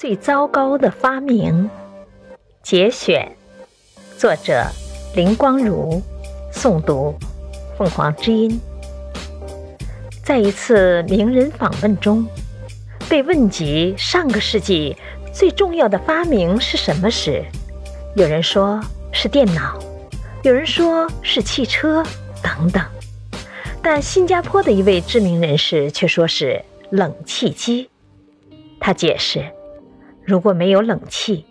最糟糕的发明节选，作者林光如，诵读凤凰之音。在一次名人访问中，被问及上个世纪最重要的发明是什么时，有人说是电脑，有人说是汽车，等等。但新加坡的一位知名人士却说是冷气机。他解释。如果没有冷气，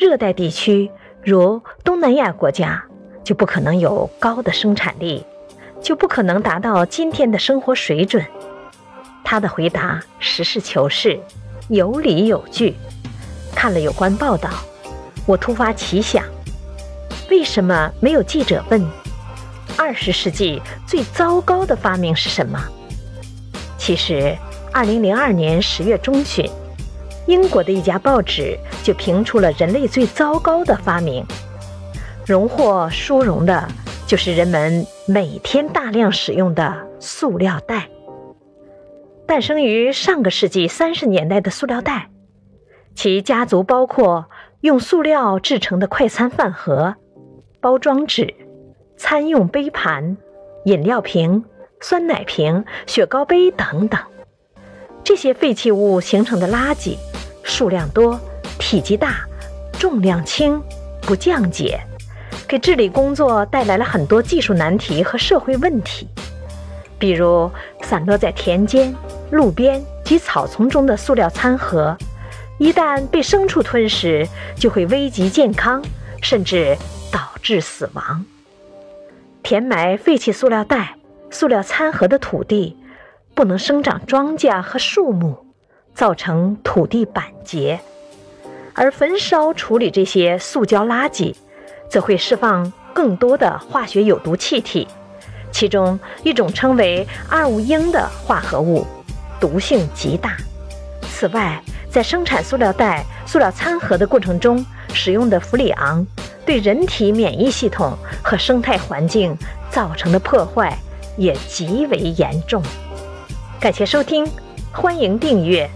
热带地区如东南亚国家就不可能有高的生产力，就不可能达到今天的生活水准。他的回答实事求是，有理有据。看了有关报道，我突发奇想：为什么没有记者问二十世纪最糟糕的发明是什么？其实，二零零二年十月中旬。英国的一家报纸就评出了人类最糟糕的发明，荣获殊荣的就是人们每天大量使用的塑料袋。诞生于上个世纪三十年代的塑料袋，其家族包括用塑料制成的快餐饭盒、包装纸、餐用杯盘、饮料瓶、酸奶瓶、雪糕杯等等。这些废弃物形成的垃圾。数量多，体积大，重量轻，不降解，给治理工作带来了很多技术难题和社会问题。比如，散落在田间、路边及草丛中的塑料餐盒，一旦被牲畜吞食，就会危及健康，甚至导致死亡。填埋废弃塑料袋、塑料餐盒的土地，不能生长庄稼和树木。造成土地板结，而焚烧处理这些塑胶垃圾，则会释放更多的化学有毒气体，其中一种称为二五英的化合物，毒性极大。此外，在生产塑料袋、塑料餐盒的过程中使用的氟利昂，对人体免疫系统和生态环境造成的破坏也极为严重。感谢收听，欢迎订阅。